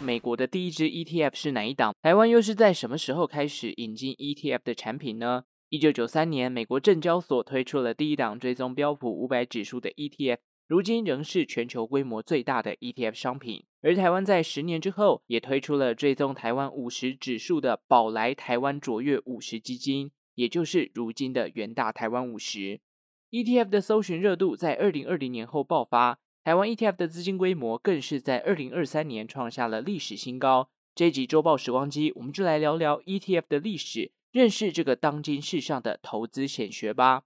美国的第一支 ETF 是哪一档？台湾又是在什么时候开始引进 ETF 的产品呢？一九九三年，美国证交所推出了第一档追踪标普五百指数的 ETF，如今仍是全球规模最大的 ETF 商品。而台湾在十年之后，也推出了追踪台湾五十指数的宝来台湾卓越五十基金，也就是如今的元大台湾五十。ETF 的搜寻热度在二零二零年后爆发，台湾 ETF 的资金规模更是在二零二三年创下了历史新高。这集周报时光机，我们就来聊聊 ETF 的历史。认识这个当今世上的投资显学吧。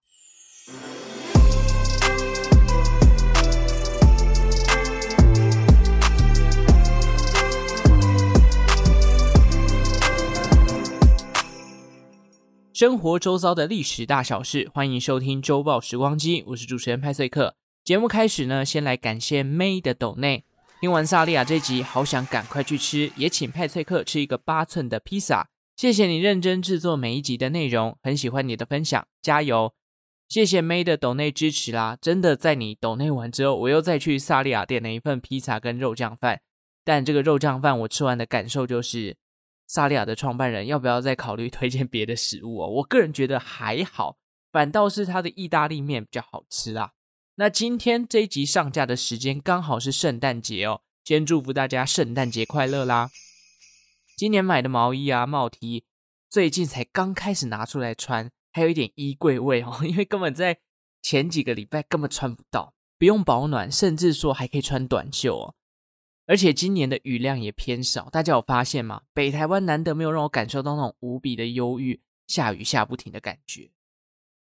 生活周遭的历史大小事，欢迎收听周报时光机，我是主持人派翠克。节目开始呢，先来感谢 May 的抖内。听完萨莉亚这集，好想赶快去吃，也请派翠克吃一个八寸的披萨。谢谢你认真制作每一集的内容，很喜欢你的分享，加油！谢谢 May 的抖内支持啦，真的在你抖内完之后，我又再去萨莉亚点了一份披萨跟肉酱饭，但这个肉酱饭我吃完的感受就是，萨莉亚的创办人要不要再考虑推荐别的食物哦？我个人觉得还好，反倒是他的意大利面比较好吃啦。那今天这一集上架的时间刚好是圣诞节哦，先祝福大家圣诞节快乐啦！今年买的毛衣啊、帽 T，最近才刚开始拿出来穿，还有一点衣柜味哦，因为根本在前几个礼拜根本穿不到，不用保暖，甚至说还可以穿短袖哦。而且今年的雨量也偏少，大家有发现吗？北台湾难得没有让我感受到那种无比的忧郁，下雨下不停的感觉。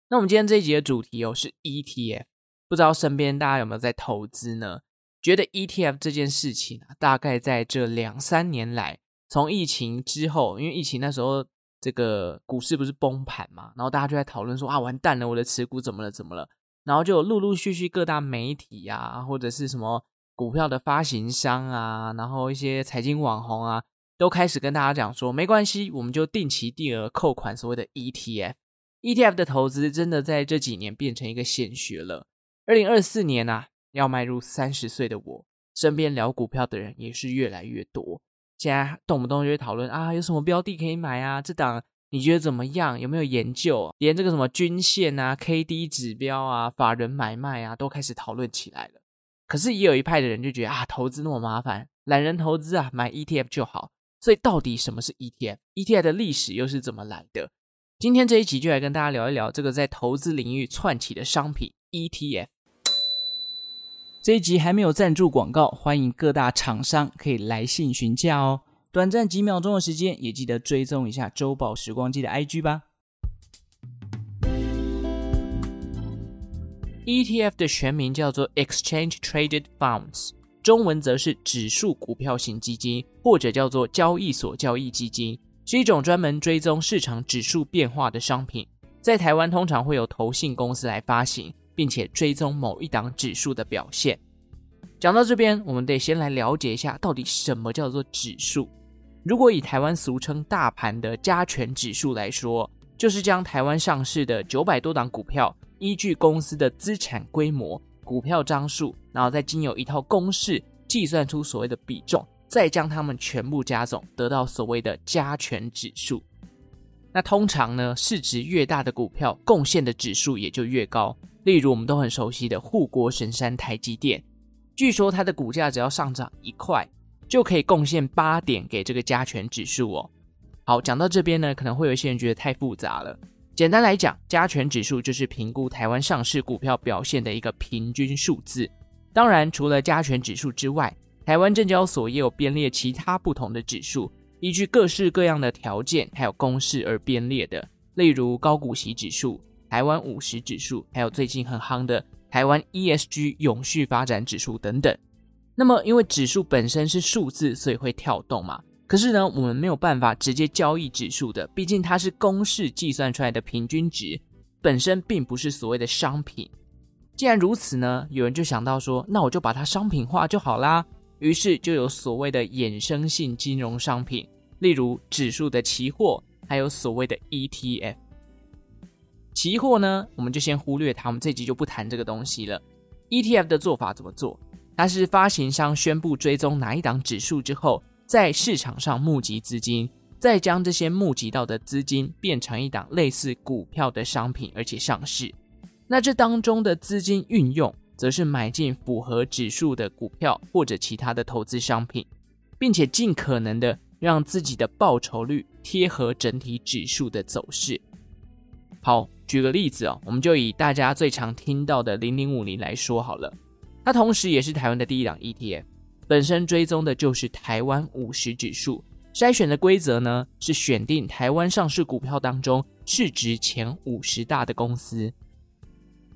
那我们今天这一集的主题哦是 ETF，不知道身边大家有没有在投资呢？觉得 ETF 这件事情啊，大概在这两三年来。从疫情之后，因为疫情那时候这个股市不是崩盘嘛，然后大家就在讨论说啊，完蛋了，我的持股怎么了，怎么了？然后就陆陆续续各大媒体啊，或者是什么股票的发行商啊，然后一些财经网红啊，都开始跟大家讲说，没关系，我们就定期定额扣款，所谓的 ETF。ETF 的投资真的在这几年变成一个显学了。二零二四年啊，要迈入三十岁的我，身边聊股票的人也是越来越多。现在动不动就会讨论啊，有什么标的可以买啊？这档你觉得怎么样？有没有研究？连这个什么均线啊、KD 指标啊、法人买卖啊，都开始讨论起来了。可是也有一派的人就觉得啊，投资那么麻烦，懒人投资啊，买 ETF 就好。所以到底什么是 ETF？ETF 的历史又是怎么来的？今天这一集就来跟大家聊一聊这个在投资领域窜起的商品 ETF。这一集还没有赞助广告，欢迎各大厂商可以来信询价哦。短暂几秒钟的时间，也记得追踪一下周报时光机的 IG 吧。ETF 的全名叫做 Exchange Traded Funds，中文则是指数股票型基金，或者叫做交易所交易基金，是一种专门追踪市场指数变化的商品。在台湾通常会有投信公司来发行。并且追踪某一档指数的表现。讲到这边，我们得先来了解一下，到底什么叫做指数。如果以台湾俗称大盘的加权指数来说，就是将台湾上市的九百多档股票，依据公司的资产规模、股票张数，然后再经由一套公式计算出所谓的比重，再将它们全部加总，得到所谓的加权指数。那通常呢，市值越大的股票，贡献的指数也就越高。例如我们都很熟悉的护国神山台积电，据说它的股价只要上涨一块，就可以贡献八点给这个加权指数哦。好，讲到这边呢，可能会有些人觉得太复杂了。简单来讲，加权指数就是评估台湾上市股票表现的一个平均数字。当然，除了加权指数之外，台湾证交所也有编列其他不同的指数，依据各式各样的条件还有公式而编列的，例如高股息指数。台湾五十指数，还有最近很夯的台湾 ESG 永续发展指数等等。那么，因为指数本身是数字，所以会跳动嘛。可是呢，我们没有办法直接交易指数的，毕竟它是公式计算出来的平均值，本身并不是所谓的商品。既然如此呢，有人就想到说，那我就把它商品化就好啦。于是就有所谓的衍生性金融商品，例如指数的期货，还有所谓的 ETF。期货呢，我们就先忽略它，我们这集就不谈这个东西了。ETF 的做法怎么做？它是发行商宣布追踪哪一档指数之后，在市场上募集资金，再将这些募集到的资金变成一档类似股票的商品，而且上市。那这当中的资金运用，则是买进符合指数的股票或者其他的投资商品，并且尽可能的让自己的报酬率贴合整体指数的走势。好，举个例子哦，我们就以大家最常听到的零零五零来说好了，它同时也是台湾的第一档 ETF，本身追踪的就是台湾五十指数。筛选的规则呢，是选定台湾上市股票当中市值前五十大的公司。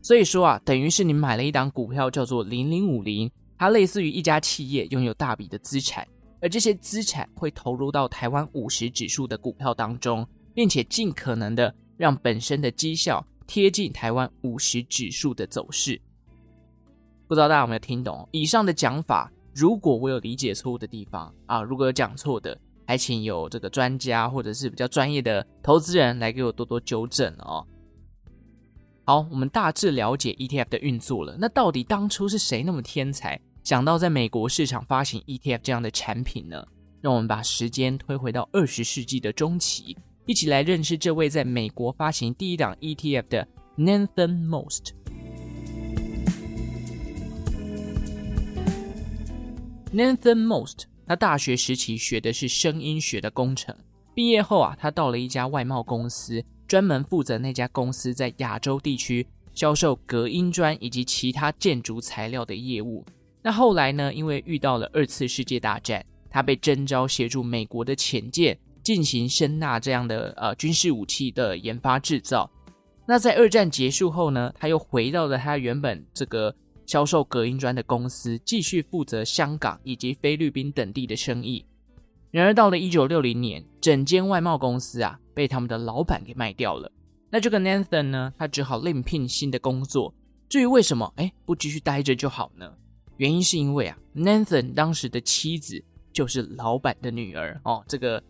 所以说啊，等于是你买了一档股票叫做零零五零，它类似于一家企业拥有大笔的资产，而这些资产会投入到台湾五十指数的股票当中，并且尽可能的让本身的绩效贴近台湾五十指数的走势。不知道大家有没有听懂以上的讲法？如果我有理解错误的地方啊，如果有讲错的。还请有这个专家或者是比较专业的投资人来给我多多纠正哦。好，我们大致了解 ETF 的运作了。那到底当初是谁那么天才，想到在美国市场发行 ETF 这样的产品呢？让我们把时间推回到二十世纪的中期，一起来认识这位在美国发行第一档 ETF 的 Nathan Most。Nathan Most。他大学时期学的是声音学的工程，毕业后啊，他到了一家外贸公司，专门负责那家公司在亚洲地区销售隔音砖以及其他建筑材料的业务。那后来呢，因为遇到了二次世界大战，他被征召协助美国的潜舰进行声纳这样的呃军事武器的研发制造。那在二战结束后呢，他又回到了他原本这个。销售隔音砖的公司继续负责香港以及菲律宾等地的生意。然而，到了一九六零年，整间外贸公司啊被他们的老板给卖掉了。那这个 Nathan 呢，他只好另聘新的工作。至于为什么，哎，不继续待着就好呢？原因是因为啊，Nathan 当时的妻子就是老板的女儿哦，这个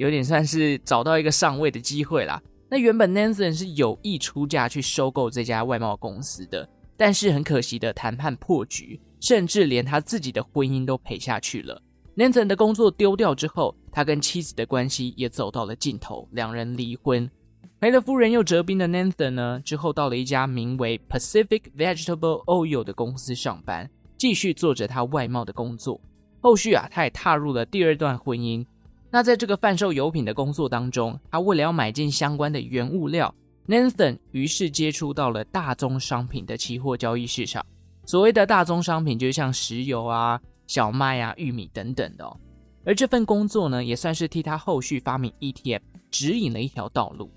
有点算是找到一个上位的机会啦。那原本 Nathan 是有意出价去收购这家外贸公司的。但是很可惜的谈判破局，甚至连他自己的婚姻都赔下去了。Nathan 的工作丢掉之后，他跟妻子的关系也走到了尽头，两人离婚。赔了夫人又折兵的 Nathan 呢，之后到了一家名为 Pacific Vegetable Oil 的公司上班，继续做着他外贸的工作。后续啊，他也踏入了第二段婚姻。那在这个贩售油品的工作当中，他为了要买进相关的原物料。Nathan 于是接触到了大宗商品的期货交易市场。所谓的大宗商品，就像石油啊、小麦啊、玉米等等的哦。而这份工作呢，也算是替他后续发明 ETF 指引了一条道路。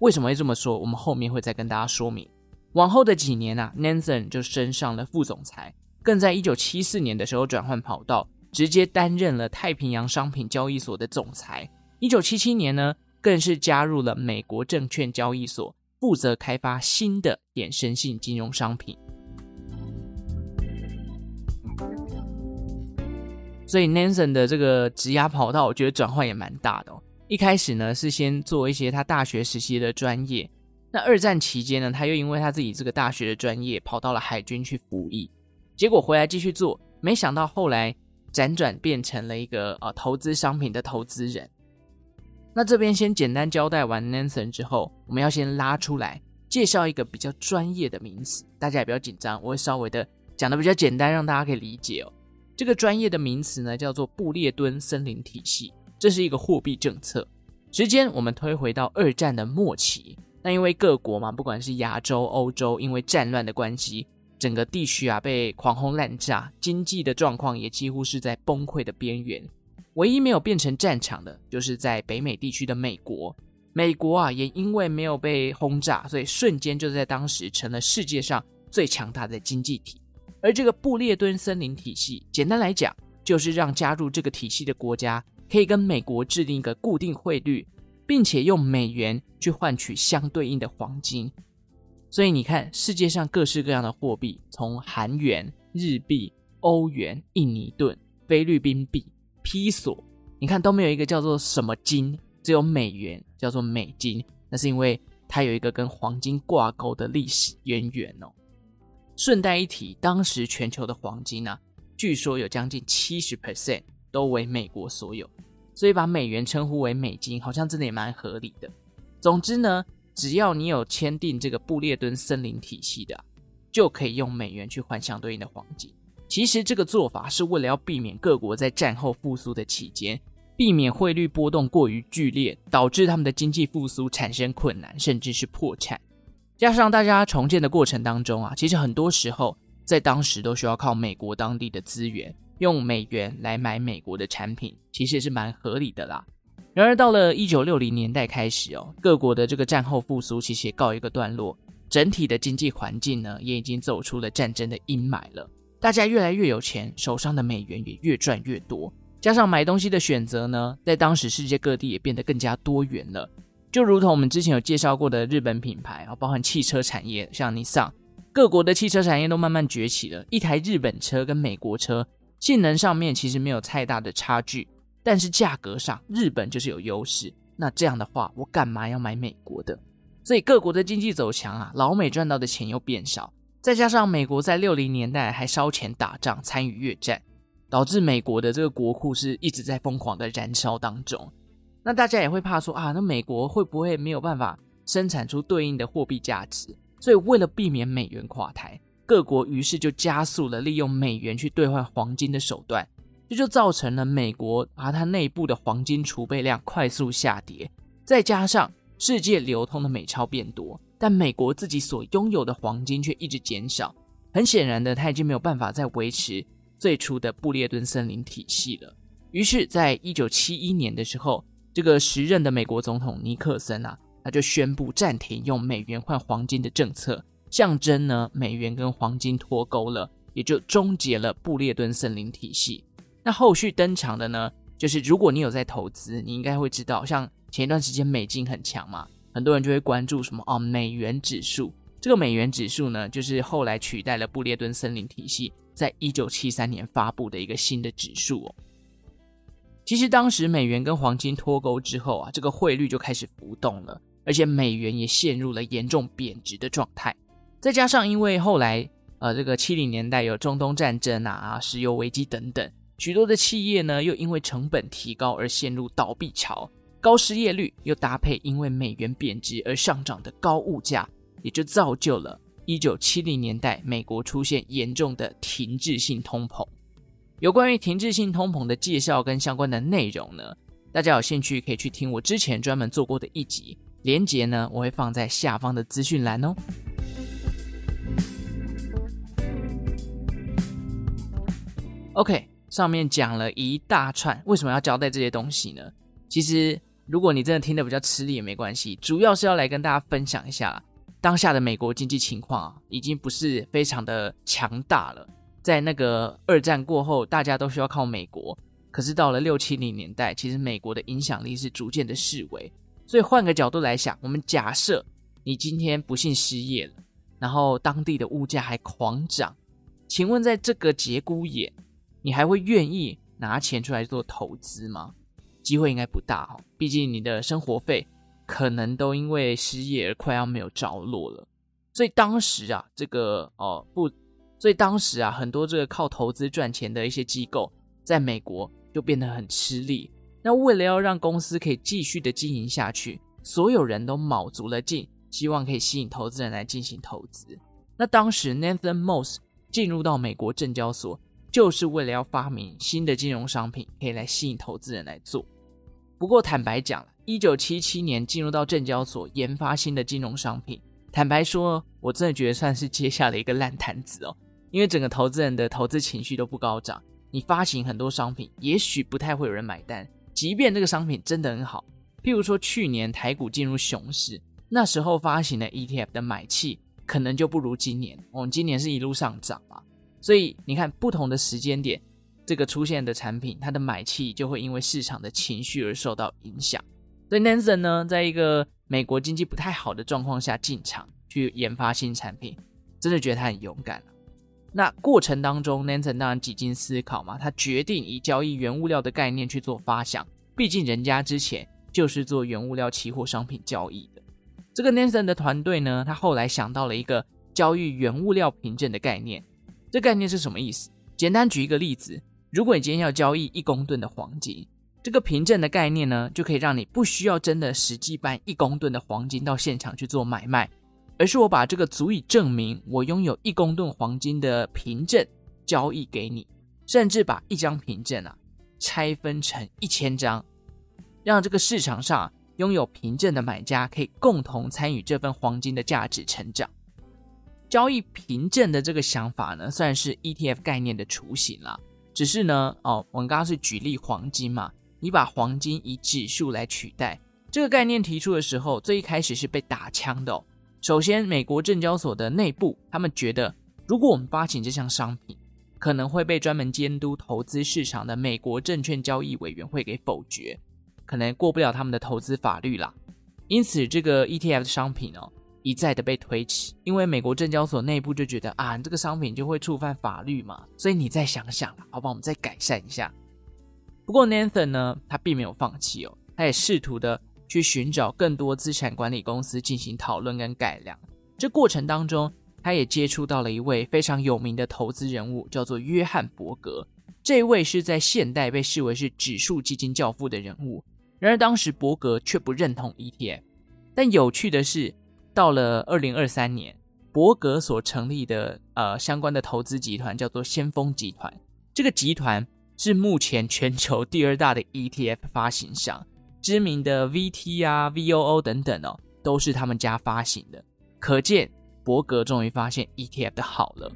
为什么会这么说？我们后面会再跟大家说明。往后的几年啊，Nathan 就升上了副总裁，更在1974年的时候转换跑道，直接担任了太平洋商品交易所的总裁。1977年呢，更是加入了美国证券交易所，负责开发新的衍生性金融商品。所以 Nansen 的这个职涯跑道，我觉得转换也蛮大的哦。一开始呢，是先做一些他大学时期的专业。那二战期间呢，他又因为他自己这个大学的专业，跑到了海军去服役。结果回来继续做，没想到后来辗转变成了一个呃投资商品的投资人。那这边先简单交代完 Nansen 之后，我们要先拉出来介绍一个比较专业的名词，大家也不要紧张，我会稍微的讲的比较简单，让大家可以理解哦。这个专业的名词呢，叫做布列敦森林体系，这是一个货币政策。时间我们推回到二战的末期，那因为各国嘛，不管是亚洲、欧洲，因为战乱的关系，整个地区啊被狂轰滥炸，经济的状况也几乎是在崩溃的边缘。唯一没有变成战场的，就是在北美地区的美国。美国啊，也因为没有被轰炸，所以瞬间就在当时成了世界上最强大的经济体。而这个布列敦森林体系，简单来讲，就是让加入这个体系的国家可以跟美国制定一个固定汇率，并且用美元去换取相对应的黄金。所以你看，世界上各式各样的货币，从韩元、日币、欧元、印尼盾、菲律宾币。披索，你看都没有一个叫做什么金，只有美元叫做美金，那是因为它有一个跟黄金挂钩的历史渊源哦。顺带一提，当时全球的黄金呢、啊，据说有将近七十 percent 都为美国所有，所以把美元称呼为美金，好像真的也蛮合理的。总之呢，只要你有签订这个布列敦森林体系的，就可以用美元去换相对应的黄金。其实这个做法是为了要避免各国在战后复苏的期间，避免汇率波动过于剧烈，导致他们的经济复苏产生困难，甚至是破产。加上大家重建的过程当中啊，其实很多时候在当时都需要靠美国当地的资源，用美元来买美国的产品，其实也是蛮合理的啦。然而到了一九六零年代开始哦，各国的这个战后复苏其实也告一个段落，整体的经济环境呢也已经走出了战争的阴霾了。大家越来越有钱，手上的美元也越赚越多，加上买东西的选择呢，在当时世界各地也变得更加多元了。就如同我们之前有介绍过的日本品牌啊，包含汽车产业，像尼桑，各国的汽车产业都慢慢崛起了。一台日本车跟美国车性能上面其实没有太大的差距，但是价格上日本就是有优势。那这样的话，我干嘛要买美国的？所以各国的经济走强啊，老美赚到的钱又变少。再加上美国在六零年代还烧钱打仗，参与越战，导致美国的这个国库是一直在疯狂的燃烧当中。那大家也会怕说啊，那美国会不会没有办法生产出对应的货币价值？所以为了避免美元垮台，各国于是就加速了利用美元去兑换黄金的手段，这就造成了美国啊它内部的黄金储备量快速下跌，再加上世界流通的美钞变多。但美国自己所拥有的黄金却一直减少，很显然的，他已经没有办法再维持最初的布列顿森林体系了。于是，在一九七一年的时候，这个时任的美国总统尼克森啊，他就宣布暂停用美元换黄金的政策，象征呢美元跟黄金脱钩了，也就终结了布列顿森林体系。那后续登场的呢，就是如果你有在投资，你应该会知道，像前一段时间美金很强嘛。很多人就会关注什么哦，美元指数。这个美元指数呢，就是后来取代了布列顿森林体系，在一九七三年发布的一个新的指数哦。其实当时美元跟黄金脱钩之后啊，这个汇率就开始浮动了，而且美元也陷入了严重贬值的状态。再加上因为后来呃这个七零年代有中东战争啊、石油危机等等，许多的企业呢又因为成本提高而陷入倒闭潮。高失业率又搭配因为美元贬值而上涨的高物价，也就造就了1970年代美国出现严重的停滞性通膨。有关于停滞性通膨的介绍跟相关的内容呢，大家有兴趣可以去听我之前专门做过的一集，连结呢我会放在下方的资讯栏哦。OK，上面讲了一大串，为什么要交代这些东西呢？其实。如果你真的听得比较吃力也没关系，主要是要来跟大家分享一下当下的美国经济情况啊，已经不是非常的强大了。在那个二战过后，大家都需要靠美国，可是到了六七零年代，其实美国的影响力是逐渐的式微。所以换个角度来想，我们假设你今天不幸失业了，然后当地的物价还狂涨，请问在这个节骨眼，你还会愿意拿钱出来做投资吗？机会应该不大哈，毕竟你的生活费可能都因为失业而快要没有着落了。所以当时啊，这个哦不，所以当时啊，很多这个靠投资赚钱的一些机构在美国就变得很吃力。那为了要让公司可以继续的经营下去，所有人都卯足了劲，希望可以吸引投资人来进行投资。那当时 Nathan Moss 进入到美国证交所，就是为了要发明新的金融商品，可以来吸引投资人来做。不过坦白讲，一九七七年进入到证交所研发新的金融商品，坦白说，我真的觉得算是接下了一个烂摊子哦。因为整个投资人的投资情绪都不高涨，你发行很多商品，也许不太会有人买单。即便这个商品真的很好，譬如说去年台股进入熊市，那时候发行的 ETF 的买气可能就不如今年。我们今年是一路上涨嘛，所以你看不同的时间点。这个出现的产品，它的买气就会因为市场的情绪而受到影响。所以 Nansen 呢，在一个美国经济不太好的状况下进场去研发新产品，真的觉得他很勇敢。那过程当中，Nansen 当然几经思考嘛，他决定以交易原物料的概念去做发想。毕竟人家之前就是做原物料期货商品交易的。这个 Nansen 的团队呢，他后来想到了一个交易原物料凭证的概念。这概念是什么意思？简单举一个例子。如果你今天要交易一公吨的黄金，这个凭证的概念呢，就可以让你不需要真的实际搬一公吨的黄金到现场去做买卖，而是我把这个足以证明我拥有一公吨黄金的凭证交易给你，甚至把一张凭证啊拆分成一千张，让这个市场上拥有凭证的买家可以共同参与这份黄金的价值成长。交易凭证的这个想法呢，算是 ETF 概念的雏形了。只是呢，哦，我们刚刚是举例黄金嘛，你把黄金以指数来取代，这个概念提出的时候，最一开始是被打枪的。首先，美国证交所的内部，他们觉得，如果我们发行这项商品，可能会被专门监督投资市场的美国证券交易委员会给否决，可能过不了他们的投资法律啦。因此，这个 ETF 的商品哦。一再的被推迟，因为美国证交所内部就觉得啊，你这个商品就会触犯法律嘛，所以你再想想，好吧，我们再改善一下。不过 Nathan 呢，他并没有放弃哦，他也试图的去寻找更多资产管理公司进行讨论跟改良。这过程当中，他也接触到了一位非常有名的投资人物，叫做约翰伯格。这位是在现代被视为是指数基金教父的人物。然而当时伯格却不认同 ETF。但有趣的是。到了二零二三年，伯格所成立的呃相关的投资集团叫做先锋集团。这个集团是目前全球第二大的 ETF 发行商，知名的 VT 啊、VOO 等等哦，都是他们家发行的。可见伯格终于发现 ETF 的好了。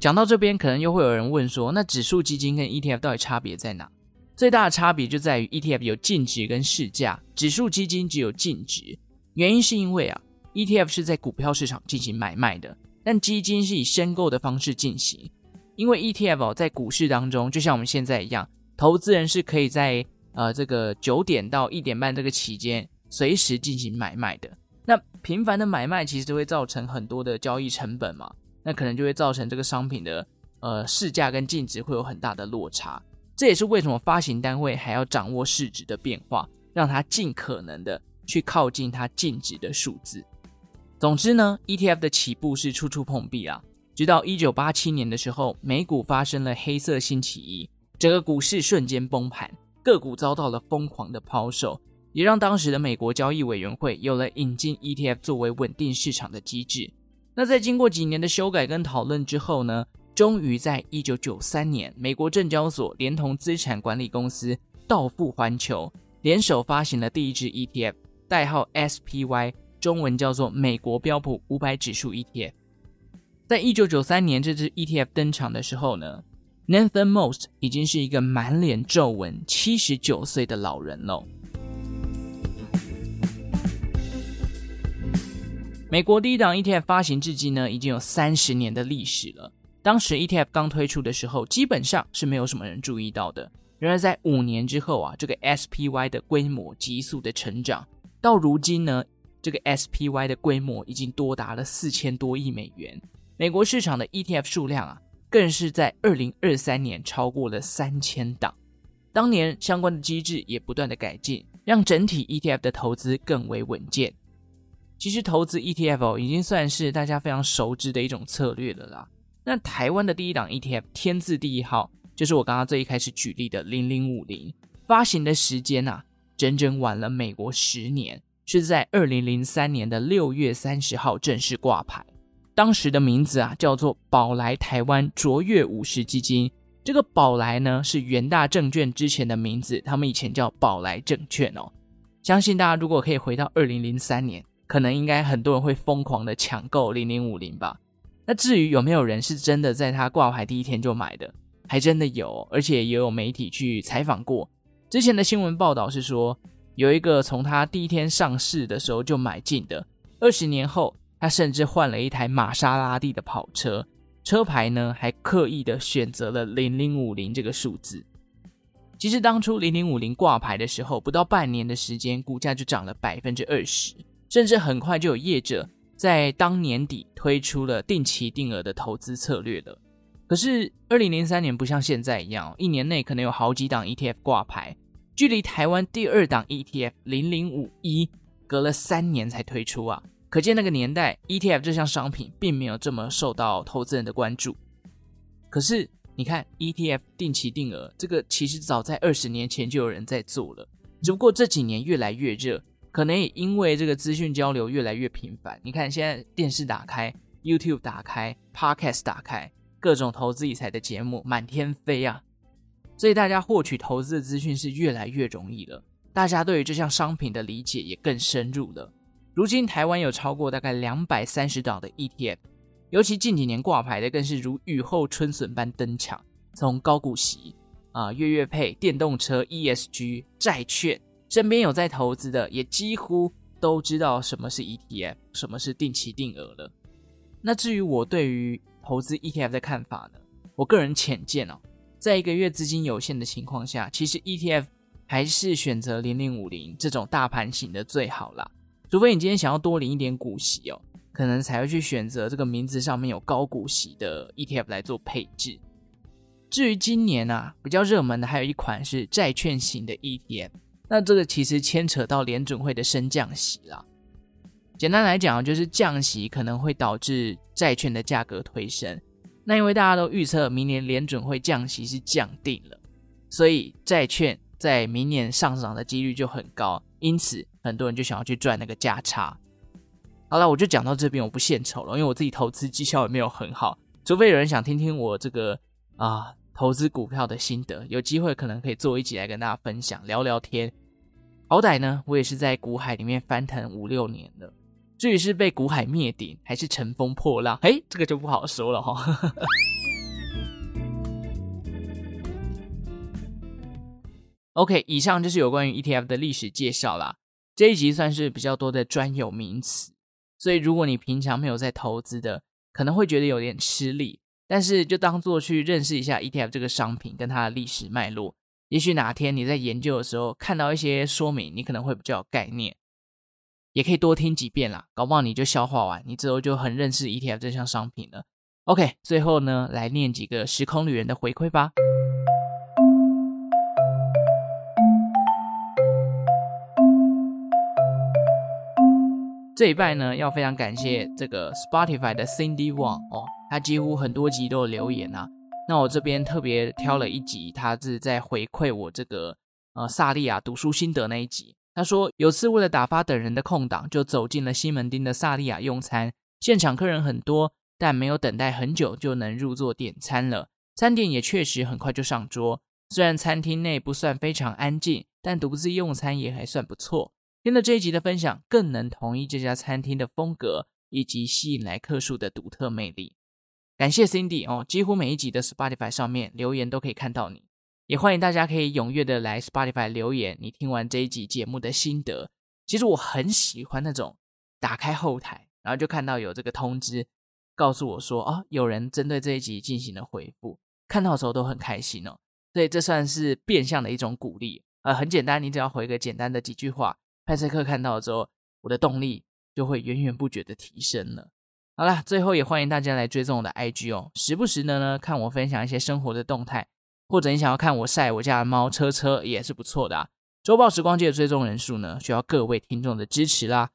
讲到这边，可能又会有人问说，那指数基金跟 ETF 到底差别在哪？最大的差别就在于 ETF 有净值跟市价，指数基金只有净值。原因是因为啊，ETF 是在股票市场进行买卖的，但基金是以申购的方式进行。因为 ETF 在股市当中，就像我们现在一样，投资人是可以在呃这个九点到一点半这个期间随时进行买卖的。那频繁的买卖其实就会造成很多的交易成本嘛，那可能就会造成这个商品的呃市价跟净值会有很大的落差。这也是为什么发行单位还要掌握市值的变化，让它尽可能的去靠近它净值的数字。总之呢，ETF 的起步是处处碰壁啊。直到一九八七年的时候，美股发生了黑色星期一，整个股市瞬间崩盘，个股遭到了疯狂的抛售，也让当时的美国交易委员会有了引进 ETF 作为稳定市场的机制。那在经过几年的修改跟讨论之后呢，终于在一九九三年，美国证交所连同资产管理公司道富环球联手发行了第一支 ETF，代号 SPY，中文叫做美国标普五百指数 ETF。在一九九三年这支 ETF 登场的时候呢，Nathan Most 已经是一个满脸皱纹、七十九岁的老人了。美国第一档 ETF 发行至今呢，已经有三十年的历史了。当时 ETF 刚推出的时候，基本上是没有什么人注意到的。然而在五年之后啊，这个 SPY 的规模急速的成长，到如今呢，这个 SPY 的规模已经多达了四千多亿美元。美国市场的 ETF 数量啊，更是在二零二三年超过了三千档。当年相关的机制也不断的改进，让整体 ETF 的投资更为稳健。其实投资 ETF 已经算是大家非常熟知的一种策略了啦。那台湾的第一档 ETF 天字第一号，就是我刚刚最一开始举例的零零五零，发行的时间啊，整整晚了美国十年，是在二零零三年的六月三十号正式挂牌。当时的名字啊叫做宝来台湾卓越五十基金。这个宝来呢是元大证券之前的名字，他们以前叫宝来证券哦。相信大家如果可以回到二零零三年，可能应该很多人会疯狂的抢购零零五零吧。那至于有没有人是真的在他挂牌第一天就买的，还真的有，而且也有媒体去采访过。之前的新闻报道是说，有一个从他第一天上市的时候就买进的，二十年后他甚至换了一台玛莎拉蒂的跑车，车牌呢还刻意的选择了零零五零这个数字。其实当初零零五零挂牌的时候，不到半年的时间，股价就涨了百分之二十，甚至很快就有业者。在当年底推出了定期定额的投资策略了，可是二零零三年不像现在一样，一年内可能有好几档 ETF 挂牌，距离台湾第二档 ETF 零零五一隔了三年才推出啊，可见那个年代 ETF 这项商品并没有这么受到投资人的关注。可是你看 ETF 定期定额这个，其实早在二十年前就有人在做了，只不过这几年越来越热，可能也因为这个资讯交流越来越频繁。你看现在电视打开，YouTube 打开，Podcast 打开，各种投资理财的节目满天飞啊，所以大家获取投资的资讯是越来越容易了。大家对于这项商品的理解也更深入了。如今台湾有超过大概两百三十档的 ETF，尤其近几年挂牌的更是如雨后春笋般登场。从高股息啊、月月配、电动车、ESG、债券，身边有在投资的，也几乎都知道什么是 ETF，什么是定期定额了。那至于我对于投资 ETF 的看法呢？我个人浅见哦，在一个月资金有限的情况下，其实 ETF。还是选择零零五零这种大盘型的最好啦，除非你今天想要多领一点股息哦，可能才会去选择这个名字上面有高股息的 ETF 来做配置。至于今年啊，比较热门的还有一款是债券型的 ETF，那这个其实牵扯到联准会的升降息啦。简单来讲，就是降息可能会导致债券的价格推升。那因为大家都预测明年联准会降息是降定了，所以债券。在明年上涨的几率就很高，因此很多人就想要去赚那个价差。好了，我就讲到这边，我不献丑了，因为我自己投资绩效也没有很好。除非有人想听听我这个啊投资股票的心得，有机会可能可以做一集来跟大家分享聊聊天。好歹呢，我也是在股海里面翻腾五六年了，至于是被股海灭顶还是乘风破浪，嘿，这个就不好说了哈。OK，以上就是有关于 ETF 的历史介绍啦。这一集算是比较多的专有名词，所以如果你平常没有在投资的，可能会觉得有点吃力。但是就当做去认识一下 ETF 这个商品跟它的历史脉络，也许哪天你在研究的时候看到一些说明，你可能会比较有概念。也可以多听几遍啦，搞不好你就消化完，你之后就很认识 ETF 这项商品了。OK，最后呢，来念几个时空旅人的回馈吧。这一拜呢，要非常感谢这个 Spotify 的 Cindy Wang 哦，他几乎很多集都有留言啊。那我这边特别挑了一集，他是在回馈我这个呃萨利亚读书心得那一集。他说有次为了打发等人的空档，就走进了西门町的萨利亚用餐，现场客人很多，但没有等待很久就能入座点餐了。餐点也确实很快就上桌，虽然餐厅内不算非常安静，但独自用餐也还算不错。听了这一集的分享，更能同意这家餐厅的风格以及吸引来客数的独特魅力。感谢 Cindy 哦，几乎每一集的 Spotify 上面留言都可以看到你，也欢迎大家可以踊跃的来 Spotify 留言，你听完这一集节目的心得。其实我很喜欢那种打开后台，然后就看到有这个通知告诉我说，哦，有人针对这一集进行了回复，看到的时候都很开心哦。所以这算是变相的一种鼓励，呃，很简单，你只要回个简单的几句话。派翠克看到之后，我的动力就会源源不绝的提升了。好啦，最后也欢迎大家来追踪我的 IG 哦，时不时的呢看我分享一些生活的动态，或者你想要看我晒我家的猫车车也是不错的啊。周报时光机的追踪人数呢，需要各位听众的支持啦。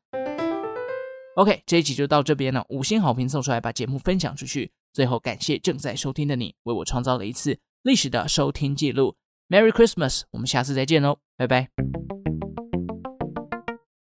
OK，这一集就到这边了，五星好评送出来，把节目分享出去。最后感谢正在收听的你，为我创造了一次历史的收听记录。Merry Christmas，我们下次再见喽，拜拜。